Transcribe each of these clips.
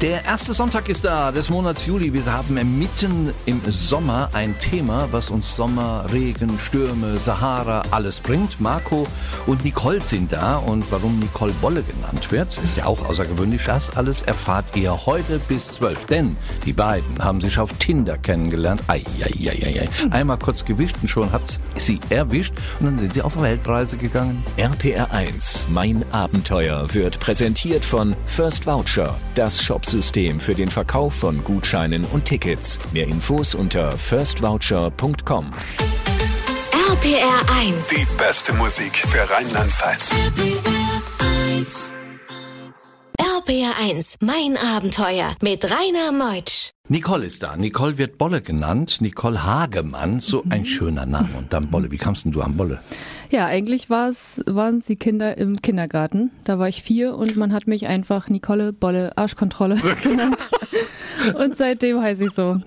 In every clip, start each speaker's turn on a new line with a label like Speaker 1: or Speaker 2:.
Speaker 1: Der erste Sonntag ist da des Monats Juli. Wir haben mitten im Sommer ein Thema, was uns Sommer, Regen, Stürme, Sahara alles bringt. Marco und Nicole sind da und warum Nicole Bolle genannt wird, ist ja auch außergewöhnlich. Das alles erfahrt ihr heute bis zwölf. Denn die beiden haben sich auf Tinder kennengelernt. Ei, ei, ei, ei, ei. Einmal kurz gewischt und schon hat's sie erwischt und dann sind sie auf Weltreise gegangen.
Speaker 2: RPR 1, mein Abenteuer wird präsentiert von First Voucher, das Shopsystem für den Verkauf von Gutscheinen und Tickets. Mehr Infos unter firstvoucher.com.
Speaker 3: RPR 1.
Speaker 4: Die beste Musik für Rheinland-Pfalz.
Speaker 3: RPR 1. Mein Abenteuer mit Rainer Meutsch.
Speaker 1: Nicole ist da. Nicole wird Bolle genannt. Nicole Hagemann. So ein schöner Name. Und dann Bolle. Wie kamst denn du an Bolle?
Speaker 5: Ja, eigentlich war's, waren sie Kinder im Kindergarten. Da war ich vier und man hat mich einfach Nicole Bolle Arschkontrolle genannt. Und seitdem heiße ich so.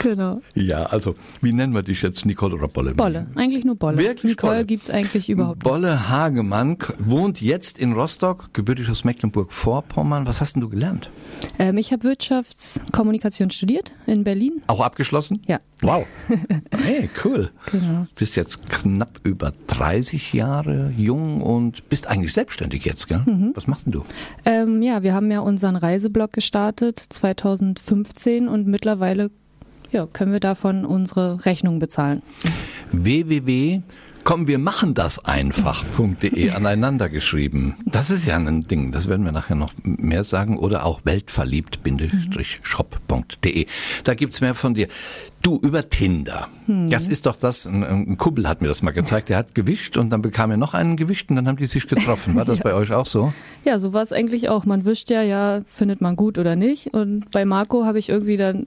Speaker 5: Genau.
Speaker 1: Ja, also, wie nennen wir dich jetzt? Nicole oder Bolle?
Speaker 5: Bolle. Eigentlich nur Bolle.
Speaker 1: Wirklich
Speaker 5: Nicole
Speaker 1: Bolle?
Speaker 5: gibt's eigentlich überhaupt nicht.
Speaker 1: Bolle Hagemann wohnt jetzt in Rostock, gebürtig aus Mecklenburg-Vorpommern. Was hast denn du gelernt?
Speaker 5: Ähm, ich habe Wirtschaftskommunikation studiert in Berlin.
Speaker 1: Auch abgeschlossen?
Speaker 5: Ja.
Speaker 1: Wow. Hey, cool.
Speaker 5: Genau.
Speaker 1: Bist jetzt knapp über 30 Jahre jung und bist eigentlich selbstständig jetzt, gell?
Speaker 5: Mhm.
Speaker 1: Was machst denn du?
Speaker 5: Ähm, ja, wir haben ja unseren Reiseblog gestartet 2015 und mittlerweile ja, können wir davon unsere Rechnung bezahlen.
Speaker 1: www. Komm, wir machen das einfach.de aneinander geschrieben. Das ist ja ein Ding, das werden wir nachher noch mehr sagen. Oder auch weltverliebt-shop.de. Da gibt's mehr von dir. Du, über Tinder. Das ist doch das, ein, ein Kumpel hat mir das mal gezeigt, der hat gewischt und dann bekam er noch einen gewischt und dann haben die sich getroffen. War das bei euch auch so?
Speaker 5: Ja, so war es eigentlich auch. Man wischt ja, ja, findet man gut oder nicht. Und bei Marco habe ich irgendwie dann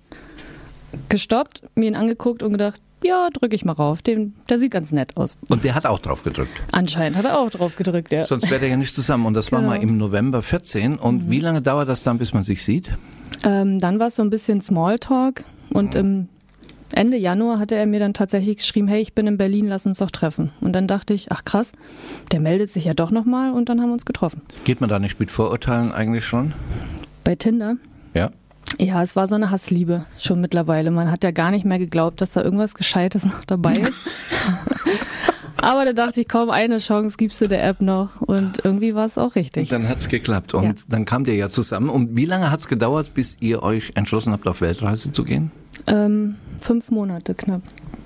Speaker 5: gestoppt, mir ihn angeguckt und gedacht, ja, drücke ich mal rauf. Den, der sieht ganz nett aus.
Speaker 1: Und der hat auch drauf gedrückt.
Speaker 5: Anscheinend hat er auch drauf gedrückt, ja.
Speaker 1: Sonst wäre der ja nicht zusammen. Und das war
Speaker 5: Genau.
Speaker 1: mal im November 14. Und wie lange dauert das dann, bis man sich sieht?
Speaker 5: Ähm, dann war es so ein bisschen Smalltalk und im Ende Januar hatte er mir dann tatsächlich geschrieben, hey, ich bin in Berlin, lass uns doch treffen. Und dann dachte ich, ach krass, der meldet sich ja doch nochmal und dann haben wir uns getroffen.
Speaker 1: Geht man da nicht mit Vorurteilen eigentlich schon?
Speaker 5: Bei Tinder.
Speaker 1: Ja.
Speaker 5: Ja, es war so eine Hassliebe schon mittlerweile. Man hat ja gar nicht mehr geglaubt, dass da irgendwas Gescheites noch dabei ist. Aber da dachte ich, komm, eine Chance gibst du der App noch. Und irgendwie war es auch richtig.
Speaker 1: Dann hat's geklappt. Und
Speaker 5: Ja.
Speaker 1: dann kamt ihr ja zusammen. Und wie lange hat's gedauert, bis ihr euch entschlossen habt, auf Weltreise zu gehen?
Speaker 5: Ähm, fünf Monate knapp.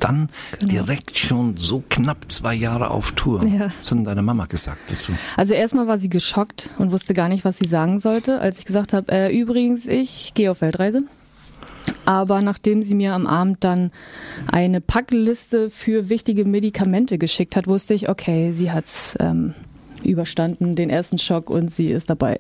Speaker 1: Dann
Speaker 5: Genau.
Speaker 1: direkt schon so knapp zwei Jahre auf Tour.
Speaker 5: Ja.
Speaker 1: Was hat denn deine Mama gesagt dazu?
Speaker 5: Also erstmal war sie geschockt und wusste gar nicht, was sie sagen sollte, als ich gesagt habe, äh, übrigens, ich gehe auf Weltreise. Aber nachdem sie mir am Abend dann eine Packliste für wichtige Medikamente geschickt hat, wusste ich, okay, sie hat's ähm, überstanden, den ersten Schock und sie ist dabei.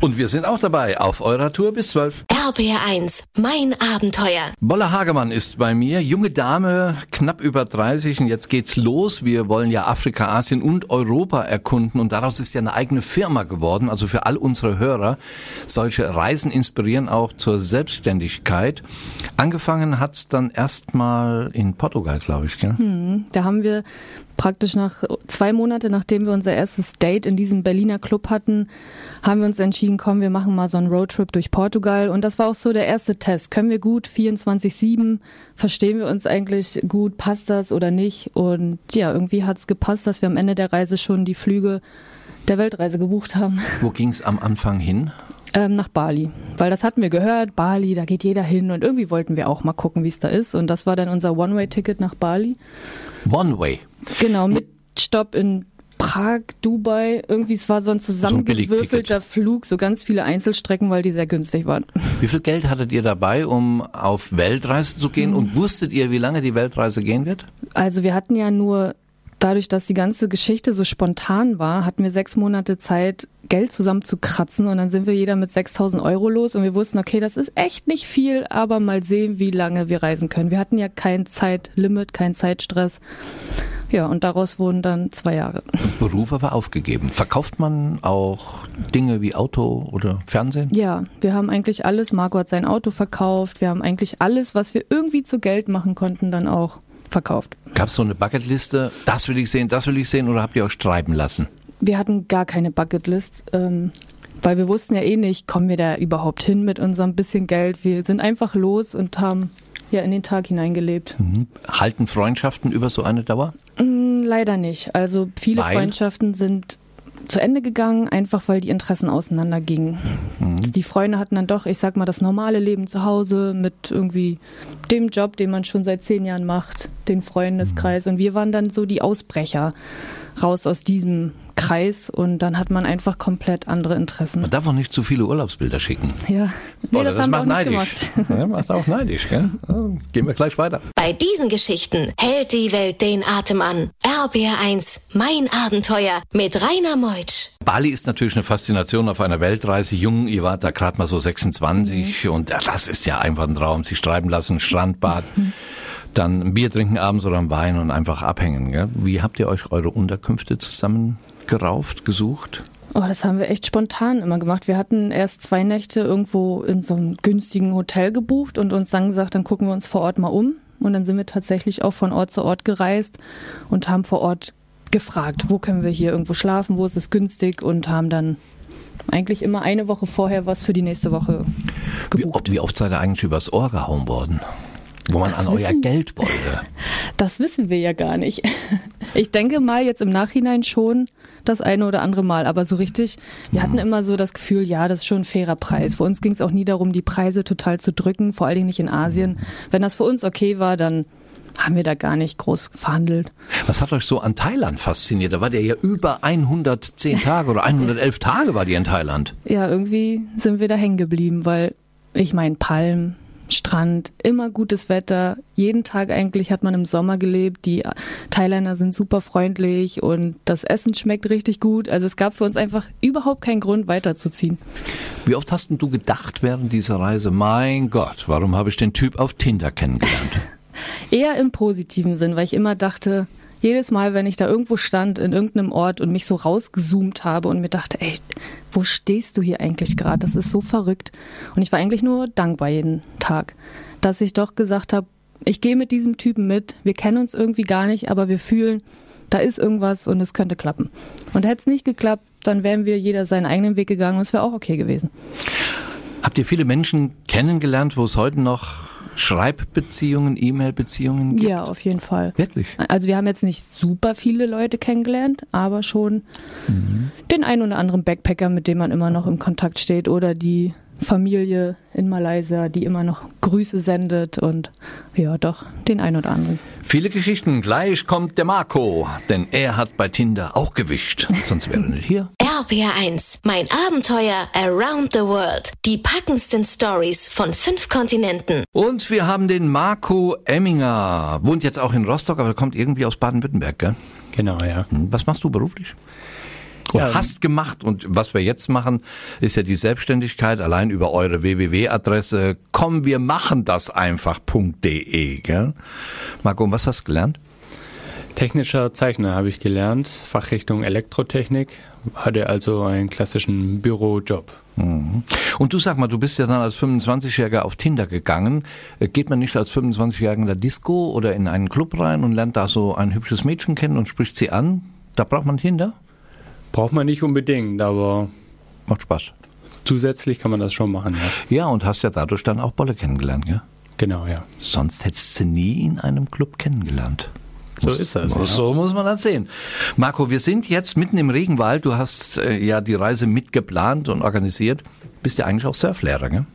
Speaker 1: Und wir sind auch dabei auf eurer Tour bis zwölf.
Speaker 3: RPR 1. Mein Abenteuer.
Speaker 1: Bolle Hagemann ist bei mir, junge Dame, knapp über 30 und jetzt geht's los. Wir wollen ja Afrika, Asien und Europa erkunden und daraus ist ja eine eigene Firma geworden. Also für all unsere Hörer, solche Reisen inspirieren auch zur Selbstständigkeit. Angefangen hat's dann erstmal in Portugal, glaube ich. Gell?
Speaker 5: Da haben wir praktisch nach zwei Monate, nachdem wir unser erstes Date in diesem Berliner Club hatten, haben wir uns entschieden, komm, wir machen mal so einen Roadtrip durch Portugal. Und das war auch so der erste Test. Können wir gut 24-7? Verstehen wir uns eigentlich gut? Passt das oder nicht? Und ja, irgendwie hat's gepasst, dass wir am Ende der Reise schon die Flüge der Weltreise gebucht haben.
Speaker 1: Wo ging's am Anfang hin?
Speaker 5: Ähm, nach Bali. Weil das hatten wir gehört, Bali, da geht jeder hin und irgendwie wollten wir auch mal gucken, wie es da ist. Und das war dann unser One-Way-Ticket nach Bali.
Speaker 1: One Way.
Speaker 5: Genau, mit Stopp in Prag, Dubai. Irgendwie, es war so ein zusammengewürfelter Flug, so ganz viele Einzelstrecken, weil die sehr günstig waren.
Speaker 1: Wie viel Geld hattet ihr dabei, um auf Weltreise zu gehen? Und wusstet ihr, wie lange die Weltreise gehen wird?
Speaker 5: Also wir hatten ja nur, dadurch, dass die ganze Geschichte so spontan war, hatten wir sechs Monate Zeit, Geld zusammenzukratzen und dann sind wir jeder mit 6000 Euro los und wir wussten, okay, das ist echt nicht viel, aber mal sehen, wie lange wir reisen können. Wir hatten ja kein Zeitlimit, kein Zeitstress. Ja, und daraus wurden dann zwei Jahre.
Speaker 1: Beruf aber aufgegeben. Verkauft man auch Dinge wie Auto oder Fernsehen?
Speaker 5: Ja, wir haben eigentlich alles. Marco hat sein Auto verkauft. Wir haben eigentlich alles, was wir irgendwie zu Geld machen konnten, dann auch verkauft.
Speaker 1: Gab es so eine Bucketliste? Das will ich sehen, das will ich sehen oder habt ihr euch treiben lassen?
Speaker 5: Wir hatten gar keine Bucketlist, ähm, weil wir wussten ja eh nicht, kommen wir da überhaupt hin mit unserem bisschen Geld. Wir sind einfach los und haben ja in den Tag hineingelebt.
Speaker 1: Mhm. Halten Freundschaften über so eine Dauer?
Speaker 5: Mm, leider nicht. Also viele
Speaker 1: Weil?
Speaker 5: Freundschaften sind zu Ende gegangen, einfach weil die Interessen auseinandergingen. Die Freunde hatten dann doch, ich sag mal, das normale Leben zu Hause mit irgendwie dem Job, den man schon seit zehn Jahren macht, den Freundeskreis. Und wir waren dann so die Ausbrecher raus aus diesem Kreis und dann hat man einfach komplett andere Interessen.
Speaker 1: Man darf auch nicht zu viele Urlaubsbilder schicken.
Speaker 5: Ja, nee,
Speaker 1: Oder
Speaker 5: das, haben wir auch
Speaker 1: macht
Speaker 5: nicht
Speaker 1: neidisch.
Speaker 5: gemacht.
Speaker 1: Ja, macht auch neidisch, gell? Ja, Gehen wir gleich weiter.
Speaker 3: Bei diesen Geschichten hält die Welt den Atem an. RBR1, mein Abenteuer mit Rainer Meutsch.
Speaker 1: Bali ist natürlich eine Faszination auf einer Weltreise. Jung, ihr wart da gerade mal so 26 und ja, das ist ja einfach ein Traum. Sich schreiben lassen, Strandbad, dann ein Bier trinken abends oder ein Wein und einfach abhängen. Gell? Wie habt ihr euch eure Unterkünfte zusammengerauft, gesucht?
Speaker 5: Oh, das haben wir echt spontan immer gemacht. Wir hatten erst zwei Nächte irgendwo in so einem günstigen Hotel gebucht und uns dann gesagt, dann gucken wir uns vor Ort mal um. Und dann sind wir tatsächlich auch von Ort zu Ort gereist und haben vor Ort gefragt, wo können wir hier irgendwo schlafen, wo ist es günstig und haben dann eigentlich immer eine Woche vorher was für die nächste Woche
Speaker 1: Wie,
Speaker 5: gebucht.
Speaker 1: wie oft seid ihr eigentlich übers Ohr gehauen worden? Wo man
Speaker 5: Das
Speaker 1: an euer
Speaker 5: wissen-
Speaker 1: Geld wollte.
Speaker 5: Das wissen wir ja gar nicht. Ich denke mal jetzt im Nachhinein schon das eine oder andere Mal, aber so richtig, wir hatten immer so das Gefühl, ja, das ist schon ein fairer Preis. Für uns ging es auch nie darum, die Preise total zu drücken, vor allen Dingen nicht in Asien. Wenn das für uns okay war, dann haben wir da gar nicht groß verhandelt.
Speaker 1: Was hat euch so an Thailand fasziniert? Da war der ja über 110 Tage oder 111 Tage war die in Thailand.
Speaker 5: Ja, irgendwie sind wir da hängen geblieben, weil ich meine, Palm, Strand, immer gutes Wetter. Jeden Tag eigentlich hat man im Sommer gelebt. Die Thailänder sind super freundlich und das Essen schmeckt richtig gut. Also es gab für uns einfach überhaupt keinen Grund weiterzuziehen.
Speaker 1: Wie oft hast denn du gedacht während dieser Reise, mein Gott, warum habe ich den Typ auf Tinder kennengelernt?
Speaker 5: Eher im positiven Sinn, weil ich immer dachte, jedes Mal, wenn ich da irgendwo stand, in irgendeinem Ort und mich so rausgezoomt habe und mir dachte, ey, wo stehst du hier eigentlich gerade? Das ist so verrückt. Und ich war eigentlich nur dankbar jeden Tag, dass ich doch gesagt habe, ich gehe mit diesem Typen mit, wir kennen uns irgendwie gar nicht, aber wir fühlen, da ist irgendwas und es könnte klappen. Und hätte es nicht geklappt, dann wären wir jeder seinen eigenen Weg gegangen und es wäre auch okay gewesen.
Speaker 1: Habt ihr viele Menschen kennengelernt, wo es heute noch Schreibbeziehungen, E-Mail-Beziehungen gibt?
Speaker 5: Ja, auf jeden Fall.
Speaker 1: Wirklich?
Speaker 5: Also wir haben jetzt nicht super viele Leute kennengelernt, aber schon den einen oder anderen Backpacker, mit dem man immer noch im Kontakt steht oder die Familie in Malaysia, die immer noch Grüße sendet und ja, doch, den einen oder anderen.
Speaker 1: Viele Geschichten. Gleich kommt der Marco, denn er hat bei Tinder auch gewischt. Sonst wäre er nicht hier.
Speaker 3: RPR1, mein Abenteuer around the world. Die packendsten Stories von fünf Kontinenten.
Speaker 1: Und wir haben den Marco Emminger. Wohnt jetzt auch in Rostock, aber kommt irgendwie aus Baden-Württemberg, gell?
Speaker 6: Genau, ja.
Speaker 1: Hm, Was machst du beruflich? Oder
Speaker 6: Ja,
Speaker 1: hast gemacht und was wir jetzt machen, ist ja die Selbstständigkeit allein über eure www-Adresse komm wir machen das einfach.de? Marco, was hast du gelernt?
Speaker 6: Technischer Zeichner habe ich gelernt, Fachrichtung Elektrotechnik, hatte also einen klassischen Bürojob.
Speaker 1: Mhm. Und du sag mal, du bist ja dann als 25-Jähriger auf Tinder gegangen. Äh, Geht man nicht als 25-Jähriger in der Disco oder in einen Club rein und lernt da so ein hübsches Mädchen kennen und spricht sie an? Da braucht man Tinder?
Speaker 6: Braucht man nicht unbedingt, aber
Speaker 1: Macht Spaß.
Speaker 6: zusätzlich kann man das schon machen, ja.
Speaker 1: Ja, und hast ja dadurch dann auch Bolle kennengelernt, gell?
Speaker 6: Genau, ja.
Speaker 1: Sonst hättest du nie in einem Club kennengelernt.
Speaker 6: So
Speaker 1: Muss-
Speaker 6: ist das,
Speaker 1: muss-
Speaker 6: ja.
Speaker 1: So muss man das sehen. Marco, wir sind jetzt mitten im Regenwald. Du hast äh, ja die Reise mitgeplant und organisiert. Bist ja eigentlich auch Surflehrer, gell?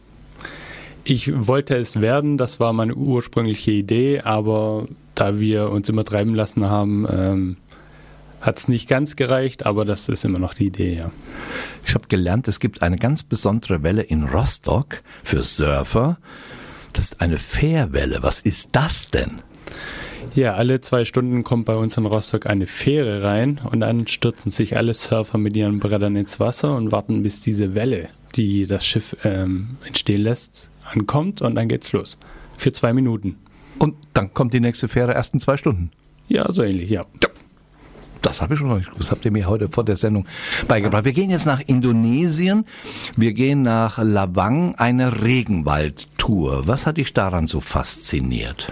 Speaker 6: Ich wollte es werden, das war meine ursprüngliche Idee, aber da wir uns immer treiben lassen haben, ähm, hat es nicht ganz gereicht, aber das ist immer noch die Idee, ja.
Speaker 1: Ich habe gelernt, es gibt eine ganz besondere Welle in Rostock für Surfer. Das ist eine Fährwelle. Was ist das denn?
Speaker 6: Ja, alle zwei Stunden kommt bei uns in Rostock eine Fähre rein und dann stürzen sich alle Surfer mit ihren Brettern ins Wasser und warten, bis diese Welle, die das Schiff ähm, entstehen lässt, ankommt und dann geht's los. Für zwei Minuten.
Speaker 1: Und dann kommt die nächste Fähre erst in zwei Stunden.
Speaker 6: Ja, so ähnlich, ja.
Speaker 1: Ja. Das habe ich schon noch nicht gewusst. Habt ihr mir heute vor der Sendung beigebracht. Wir gehen jetzt nach Indonesien. Wir gehen nach Lawang, eine Regenwaldtour. Was hat dich daran so fasziniert?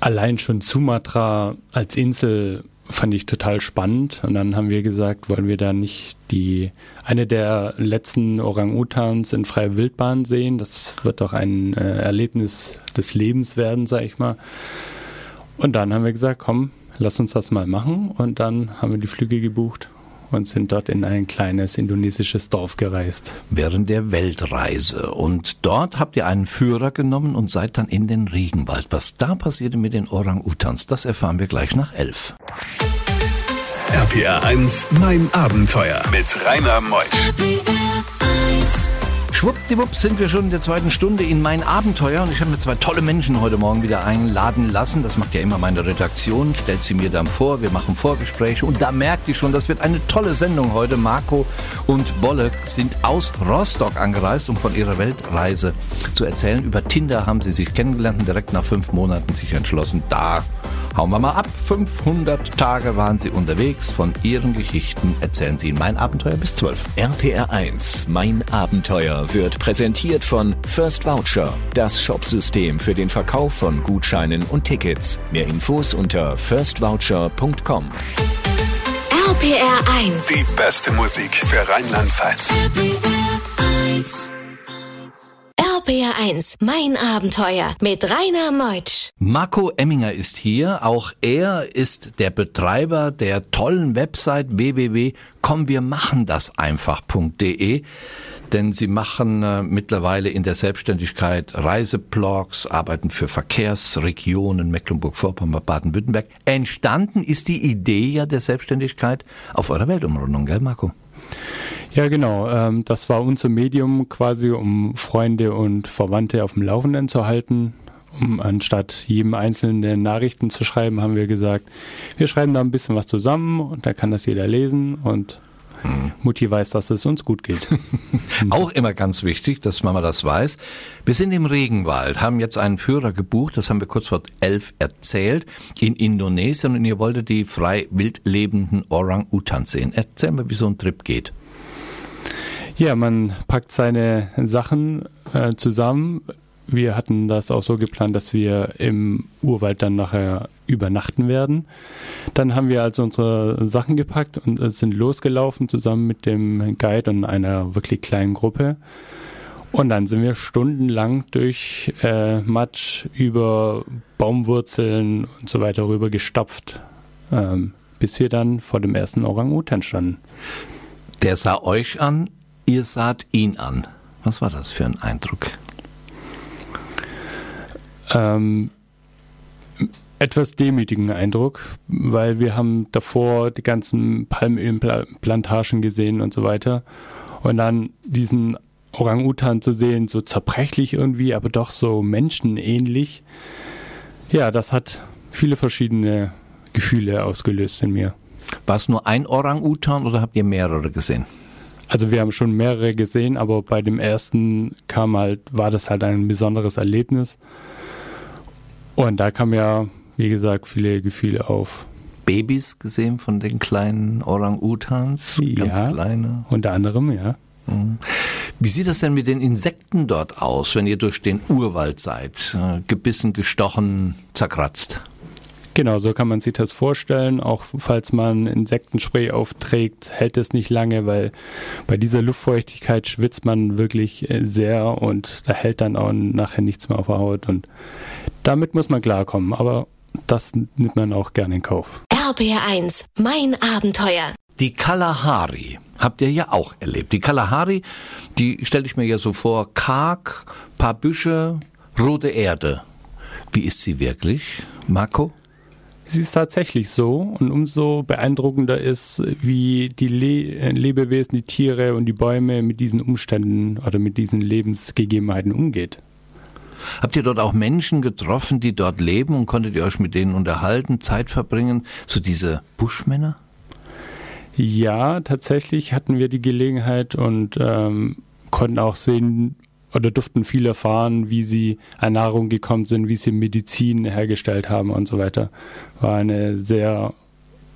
Speaker 6: allein schon Sumatra als Insel fand ich total spannend. Und dann haben wir gesagt, wollen wir da nicht die eine der letzten Orang-Utans in freier Wildbahn sehen. Das wird doch ein äh, Erlebnis des Lebens werden, sag ich mal. Und dann haben wir gesagt, komm, lass uns das mal machen. Und dann haben wir die Flüge gebucht und sind dort in ein kleines indonesisches Dorf gereist.
Speaker 1: Während der Weltreise. Und dort habt ihr einen Führer genommen und seid dann in den Regenwald. Was da passierte mit den Orang-Utans, das erfahren wir gleich nach elf.
Speaker 4: RPR 1, mein Abenteuer mit Rainer Meusch.
Speaker 1: Schwuppdiwupp sind wir schon in der zweiten Stunde in mein Abenteuer und ich habe mir zwei tolle Menschen heute Morgen wieder einladen lassen. Das macht ja immer meine Redaktion, stellt sie mir dann vor, wir machen Vorgespräche und da merkt ich schon, das wird eine tolle Sendung heute. Marco und Bolle sind aus Rostock angereist, um von ihrer Weltreise zu erzählen. Über Tinder haben sie sich kennengelernt und direkt nach fünf Monaten sich entschlossen, da Hauen wir mal ab. 500 Tage waren sie unterwegs. Von ihren Geschichten erzählen sie in Mein Abenteuer bis 12.
Speaker 2: RPR 1 Mein Abenteuer wird präsentiert von First Voucher, das Shopsystem für den Verkauf von Gutscheinen und Tickets. Mehr Infos unter firstvoucher.com.
Speaker 3: RPR 1.
Speaker 4: Die beste Musik für Rheinland-Pfalz.
Speaker 3: RPR 1, mein Abenteuer mit Rainer Meutsch.
Speaker 1: Marco Emminger ist hier. Auch er ist der Betreiber der tollen Website www.kommwirmachendaseinfach.de. Denn sie machen äh, mittlerweile in der Selbstständigkeit Reiseblogs, arbeiten für Verkehrsregionen Mecklenburg-Vorpommern, Baden-Württemberg. Entstanden ist die Idee ja der Selbstständigkeit auf eurer Weltumrundung, gell Marco?
Speaker 6: Ja, genau. Ähm, das war unser Medium quasi, um Freunde und Verwandte auf dem Laufenden zu halten. Um, anstatt jedem Einzelnen Nachrichten zu schreiben, haben wir gesagt, wir schreiben da ein bisschen was zusammen und da kann das jeder lesen und hm. Mutti weiß, dass es uns gut geht.
Speaker 1: Auch immer ganz wichtig, dass Mama das weiß. Wir sind im Regenwald, haben jetzt einen Führer gebucht, das haben wir kurz vor elf erzählt, in Indonesien und ihr wolltet die frei wild lebenden Orang-Utans sehen. Erzähl mal, wie so ein Trip geht.
Speaker 6: Ja, man packt seine Sachen äh, zusammen. Wir hatten das auch so geplant, dass wir im Urwald dann nachher übernachten werden. Dann haben wir also unsere Sachen gepackt und sind losgelaufen zusammen mit dem Guide und einer wirklich kleinen Gruppe. Und dann sind wir stundenlang durch äh, Matsch über Baumwurzeln und so weiter rüber gestapft, ähm, bis wir dann vor dem ersten Orang-Utan standen.
Speaker 1: Der sah euch an, Ihr saht ihn an. Was war das für ein Eindruck?
Speaker 6: Ähm, etwas demütigen Eindruck, weil wir haben davor die ganzen Palmölplantagen gesehen und so weiter. Und dann diesen Orang-Utan zu sehen, so zerbrechlich irgendwie, aber doch so menschenähnlich. Ja, das hat viele verschiedene Gefühle ausgelöst in mir.
Speaker 1: War es nur ein Orang-Utan oder habt ihr mehrere gesehen?
Speaker 6: Also wir haben schon mehrere gesehen, aber bei dem ersten kam halt, war das halt ein besonderes Erlebnis. Und da kam ja, wie gesagt, viele Gefühle auf.
Speaker 1: Babys gesehen von den kleinen Orang-Utans?
Speaker 6: Ganz ja, kleine. Unter anderem, ja.
Speaker 1: Mhm. Wie sieht das denn mit den Insekten dort aus, wenn ihr durch den Urwald seid? Äh, gebissen, gestochen, zerkratzt?
Speaker 6: Genau, so kann man sich das vorstellen. Auch falls man Insektenspray aufträgt, hält es nicht lange, weil bei dieser Luftfeuchtigkeit schwitzt man wirklich äh, sehr und da hält dann auch nachher nichts mehr auf der Haut. Und damit muss man klarkommen, aber das nimmt man auch gerne in Kauf.
Speaker 3: RBR1, mein Abenteuer.
Speaker 1: Die Kalahari habt ihr ja auch erlebt. Die Kalahari, die stelle ich mir ja so vor, karg, paar Büsche, rote Erde. Wie ist sie wirklich, Marco?
Speaker 6: Sie ist tatsächlich so und umso beeindruckender ist, wie die Le Lebewesen, die Tiere und die Bäume mit diesen Umständen oder mit diesen Lebensgegebenheiten umgeht.
Speaker 1: Habt ihr dort auch Menschen getroffen, die dort leben und konntet ihr euch mit denen unterhalten, Zeit verbringen, so diese Buschmänner?
Speaker 6: Ja, tatsächlich hatten wir die Gelegenheit und ähm, konnten auch sehen, oder durften viel erfahren, wie sie an Nahrung gekommen sind, wie sie Medizin hergestellt haben und so weiter. War eine sehr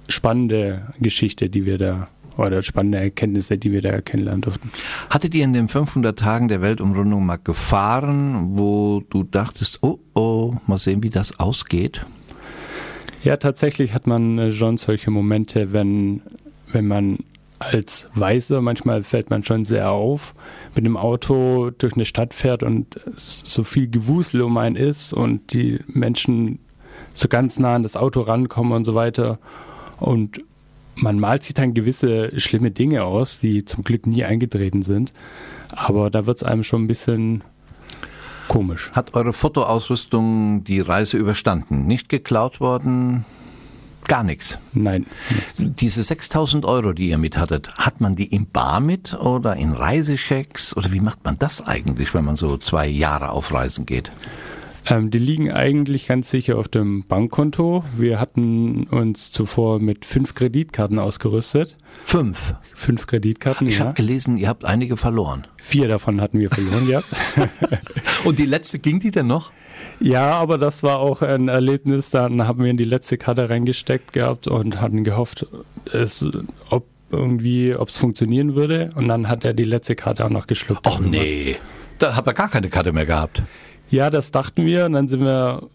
Speaker 6: spannende Geschichte, die wir da oder spannende Erkenntnisse, die wir da kennenlernen durften.
Speaker 1: Hattet ihr in den 500 Tagen der Weltumrundung mal gefahren, wo du dachtest, oh oh, mal sehen, wie das ausgeht?
Speaker 6: Ja, tatsächlich hat man äh, schon solche Momente, wenn, wenn man als Weißer, manchmal fällt man schon sehr auf, mit dem Auto durch eine Stadt fährt und so viel Gewusel um einen ist und die Menschen so ganz nah an das Auto rankommen und so weiter. Und man malt sich dann gewisse schlimme Dinge aus, die zum Glück nie eingetreten sind. Aber da wird es einem schon ein bisschen komisch.
Speaker 1: Hat eure Fotoausrüstung die Reise überstanden? Nicht geklaut worden? Gar nichts.
Speaker 6: Nein.
Speaker 1: Diese 6000 Euro, die ihr mit hattet, hat man die im Bar mit oder in Reisechecks? Oder wie macht man das eigentlich, wenn man so zwei Jahre auf Reisen geht?
Speaker 6: Ähm, die liegen eigentlich ganz sicher auf dem Bankkonto. Wir hatten uns zuvor mit fünf Kreditkarten ausgerüstet.
Speaker 1: Fünf?
Speaker 6: Fünf Kreditkarten,
Speaker 1: Ich
Speaker 6: ja.
Speaker 1: habe gelesen, ihr habt einige verloren.
Speaker 6: Vier davon hatten wir verloren gehabt.
Speaker 1: Und die letzte ging die denn noch?
Speaker 6: Ja, aber das war auch ein Erlebnis. Dann haben wir in die letzte Karte reingesteckt gehabt und hatten gehofft, es, ob irgendwie, ob es funktionieren würde. Und dann hat er die letzte Karte auch noch geschluckt.
Speaker 1: Ach nee, da habt ihr gar keine Karte mehr gehabt.
Speaker 6: Ja, das dachten wir. Und dann sind wir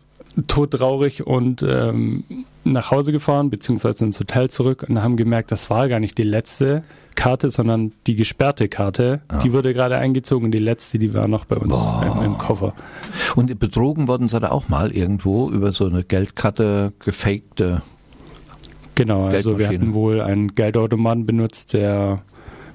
Speaker 6: todtraurig und ähm, nach Hause gefahren, beziehungsweise ins Hotel zurück und haben gemerkt, das war gar nicht die letzte Karte, sondern die gesperrte Karte. Die wurde gerade eingezogen. Die letzte, die war noch bei uns im, im Koffer.
Speaker 1: Und betrogen worden seid ihr auch mal irgendwo über so eine Geldkarte gefakte.
Speaker 6: Genau, also wir hatten wohl einen Geldautomaten benutzt, der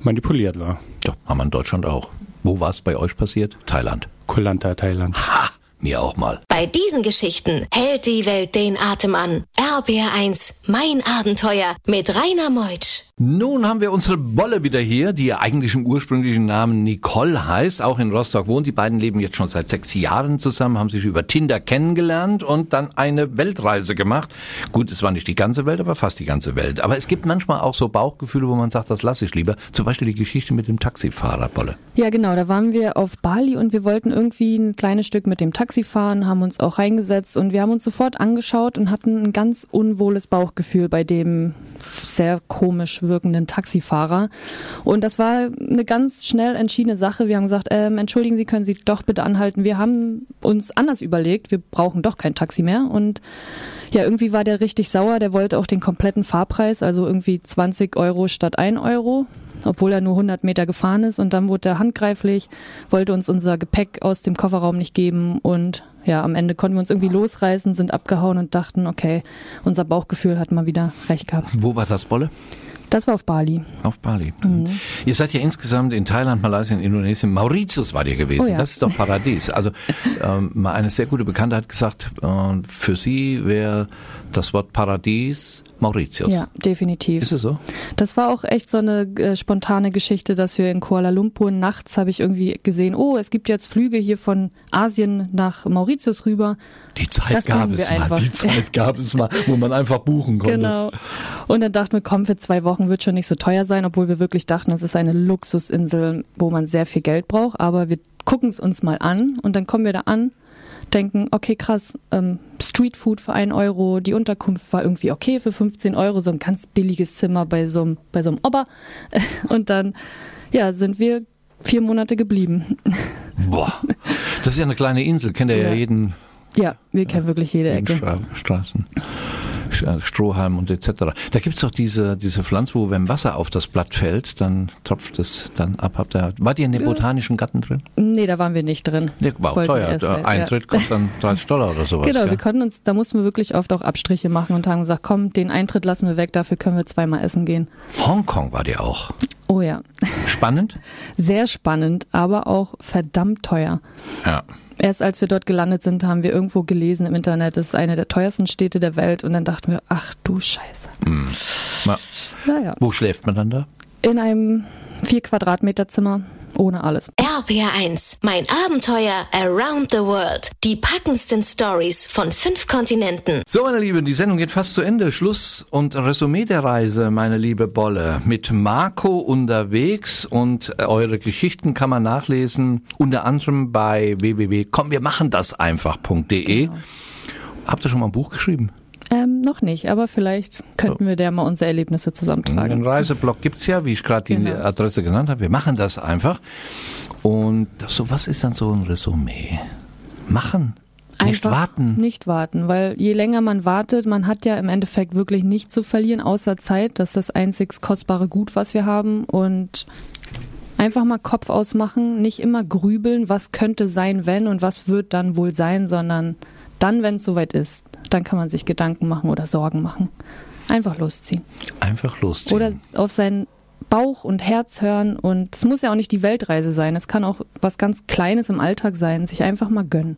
Speaker 6: manipuliert war.
Speaker 1: Ja, haben wir in Deutschland auch. Wo war es bei euch passiert? Thailand.
Speaker 6: Kolanta, Thailand.
Speaker 1: Ha, mir auch mal.
Speaker 3: Bei diesen Geschichten hält die Welt den Atem an. RBR1, mein Abenteuer mit Rainer Meutsch.
Speaker 1: Nun haben wir unsere Bolle wieder hier, die ja eigentlich im ursprünglichen Namen Nicole heißt, auch in Rostock wohnt. Die beiden leben jetzt schon seit sechs Jahren zusammen, haben sich über Tinder kennengelernt und dann eine Weltreise gemacht. Gut, es war nicht die ganze Welt, aber fast die ganze Welt. Aber es gibt manchmal auch so Bauchgefühle, wo man sagt, das lasse ich lieber. Zum Beispiel die Geschichte mit dem Taxifahrer, Bolle.
Speaker 5: Ja, genau. Da waren wir auf Bali und wir wollten irgendwie ein kleines Stück mit dem Taxi fahren, haben uns auch reingesetzt und wir haben uns sofort angeschaut und hatten ein ganz unwohles Bauchgefühl bei dem sehr komisch wirkenden Taxifahrer. Und das war eine ganz schnell entschiedene Sache. Wir haben gesagt, ähm, entschuldigen Sie, können Sie doch bitte anhalten. Wir haben uns anders überlegt. Wir brauchen doch kein Taxi mehr. Und ja, irgendwie war der richtig sauer. Der wollte auch den kompletten Fahrpreis, also irgendwie 20 Euro statt 1 Euro obwohl er nur 100 Meter gefahren ist. Und dann wurde er handgreiflich, wollte uns unser Gepäck aus dem Kofferraum nicht geben. Und ja, am Ende konnten wir uns irgendwie losreißen, sind abgehauen und dachten, okay, unser Bauchgefühl hat mal wieder recht gehabt.
Speaker 1: Wo war das, Bolle?
Speaker 5: Das war auf Bali.
Speaker 1: Auf Bali. Ihr seid ja insgesamt in Thailand, Malaysia, Indonesien, Mauritius war ihr gewesen.
Speaker 5: Oh ja.
Speaker 1: Das ist doch Paradies. Also ähm, mal eine sehr gute Bekannte hat gesagt, äh, für sie wäre das Wort Paradies Mauritius.
Speaker 5: Ja, definitiv.
Speaker 1: Ist es so?
Speaker 5: Das war auch echt so eine äh, spontane Geschichte, dass wir in Kuala Lumpur nachts habe ich irgendwie gesehen, oh, es gibt jetzt Flüge hier von Asien nach Mauritius rüber.
Speaker 1: Die Zeit
Speaker 5: Das
Speaker 1: gab es
Speaker 5: wir
Speaker 1: mal.
Speaker 5: einfach.
Speaker 1: Die Zeit gab es mal, wo man einfach buchen konnte.
Speaker 5: Genau. Und dann dachten wir, komm, für zwei Wochen wird schon nicht so teuer sein, obwohl wir wirklich dachten, es ist eine Luxusinsel, wo man sehr viel Geld braucht. Aber wir gucken es uns mal an und dann kommen wir da an, denken, okay, krass, ähm, Streetfood für einen Euro, die Unterkunft war irgendwie okay für 15 Euro, so ein ganz billiges Zimmer bei so einem, bei so einem Ober. Und dann, ja, sind wir vier Monate geblieben.
Speaker 1: Boah, das ist ja eine kleine Insel, kennt ihr ja,
Speaker 5: Ja.
Speaker 1: jeden,
Speaker 5: Ja, wir kennen wirklich jede Ecke.
Speaker 1: Stra Straßen. Sch- Strohhalm und etc. Da gibt's doch diese, diese Pflanze, wo wenn Wasser auf das Blatt fällt, dann tropft es dann ab. Habt ihr, wart ihr in dem botanischen Garten drin?
Speaker 5: Nee, da waren wir nicht drin.
Speaker 1: Der war auch
Speaker 5: Wollten
Speaker 1: teuer.
Speaker 5: erst
Speaker 1: Der
Speaker 5: halt, ja.
Speaker 1: Eintritt kostet dann 30 Dollar oder sowas.
Speaker 5: Genau, wir
Speaker 1: gell?
Speaker 5: konnten uns, da mussten wir wirklich oft auch Abstriche machen und haben gesagt, komm, den Eintritt lassen wir weg, dafür können wir zweimal essen gehen.
Speaker 1: Hongkong war der auch.
Speaker 5: Oh ja,
Speaker 1: Spannend?
Speaker 5: sehr spannend, aber auch verdammt teuer.
Speaker 1: Ja.
Speaker 5: Erst als wir dort gelandet sind, haben wir irgendwo gelesen im Internet, das ist eine der teuersten Städte der Welt und dann dachten wir, ach du Scheiße.
Speaker 1: Ma-
Speaker 5: Naja,
Speaker 1: Wo schläft man dann da?
Speaker 5: in einem vier Quadratmeter Zimmer ohne alles.
Speaker 3: RPR1, mein Abenteuer around the world. Die packendsten Stories von fünf Kontinenten.
Speaker 1: So, meine Lieben, die Sendung geht fast zu Ende. Schluss und Resümee der Reise, meine liebe Bolle. Mit Marco unterwegs und äh, eure Geschichten kann man nachlesen, unter anderem bei www.komm, wir machen das einfach.de. Habt ihr schon mal ein Buch geschrieben?
Speaker 5: Ähm, noch nicht, aber vielleicht könnten wir der mal unsere Erlebnisse zusammentragen.
Speaker 1: Den Reiseblog gibt's ja, wie ich gerade die
Speaker 5: Genau.
Speaker 1: Adresse genannt habe. Wir machen das einfach. Und so, was ist dann so ein Resümee? Machen. Nicht
Speaker 5: Einfach
Speaker 1: warten.
Speaker 5: Nicht warten, weil je länger man wartet, man hat ja im Endeffekt wirklich nichts zu verlieren, außer Zeit. Das ist das einzig kostbare Gut, was wir haben. Und einfach mal Kopf ausmachen, nicht immer grübeln, was könnte sein, wenn und was wird dann wohl sein, sondern dann, wenn es soweit ist, dann kann man sich Gedanken machen oder Sorgen machen. Einfach losziehen.
Speaker 1: Einfach losziehen.
Speaker 5: Oder auf seinen Bauch und Herz hören. Und es muss ja auch nicht die Weltreise sein. Es kann auch was ganz Kleines im Alltag sein. Sich einfach mal gönnen.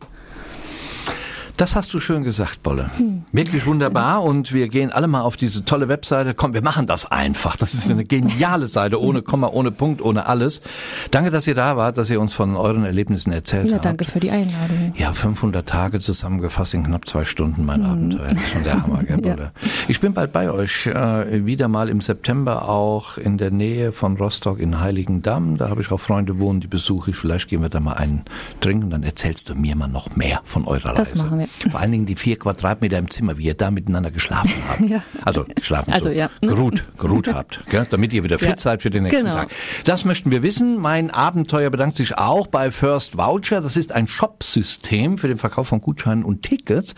Speaker 1: Das hast du schön gesagt, Bolle. Wirklich wunderbar. Und wir gehen alle mal auf diese tolle Webseite. Komm, wir machen das einfach. Das ist eine geniale Seite, ohne Komma, ohne Punkt, ohne alles. Danke, dass ihr da wart, dass ihr uns von euren Erlebnissen erzählt
Speaker 5: Ja,
Speaker 1: habt.
Speaker 5: danke für die Einladung.
Speaker 1: Ja, 500 Tage zusammengefasst in knapp zwei Stunden mein Abenteuer. Das ist schon der Hammer, gell,
Speaker 5: Mhm. Ja.
Speaker 1: Bolle? Ich bin bald bei euch, äh, wieder mal im September auch in der Nähe von Rostock in Heiligendamm. Da habe ich auch Freunde wohnen, die besuche ich. Vielleicht gehen wir da mal einen trinken, dann erzählst du mir mal noch mehr von eurer
Speaker 5: Das
Speaker 1: Reise.
Speaker 5: machen wir.
Speaker 1: Vor allen Dingen die vier Quadratmeter im Zimmer, wie ihr da miteinander geschlafen habt.
Speaker 5: Ja.
Speaker 1: Also geschlafen,
Speaker 5: Also,
Speaker 1: so.
Speaker 5: ja.
Speaker 1: geruht, geruht habt, gell? damit ihr wieder fit
Speaker 5: Ja.
Speaker 1: seid für den nächsten
Speaker 5: Genau.
Speaker 1: Tag. Das möchten wir wissen. Mein Abenteuer bedankt sich auch bei First Voucher. Das ist ein Shop-System für den Verkauf von Gutscheinen und Tickets.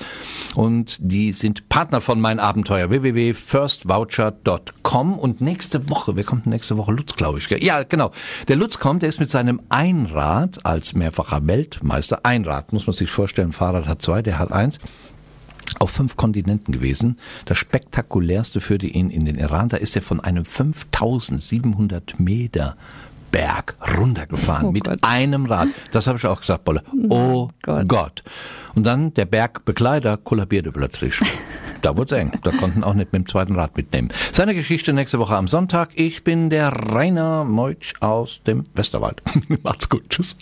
Speaker 1: Und die sind Partner von Mein Abenteuer. www.firstvoucher.com. Und nächste Woche, wer kommt nächste Woche? Lutz, glaube ich. gell? Ja, genau. Der Lutz kommt, der ist mit seinem Einrad als mehrfacher Weltmeister. Einrad, muss man sich vorstellen. Fahrrad hat zwei, der hat eins auf fünf Kontinenten gewesen. Das spektakulärste führte ihn in den Iran. Da ist er von einem 5700 Meter Berg runtergefahren
Speaker 5: Oh
Speaker 1: mit
Speaker 5: Gott.
Speaker 1: einem Rad. Das habe ich auch gesagt, Bolle. Oh Gott.
Speaker 5: Gott.
Speaker 1: Und dann der Bergbegleiter kollabierte plötzlich. Da wurde es eng. Da konnten auch nicht mit dem zweiten Rad mitnehmen. Seine Geschichte nächste Woche am Sonntag. Ich bin der Rainer Meutsch aus dem Westerwald. Macht's gut. Tschüss.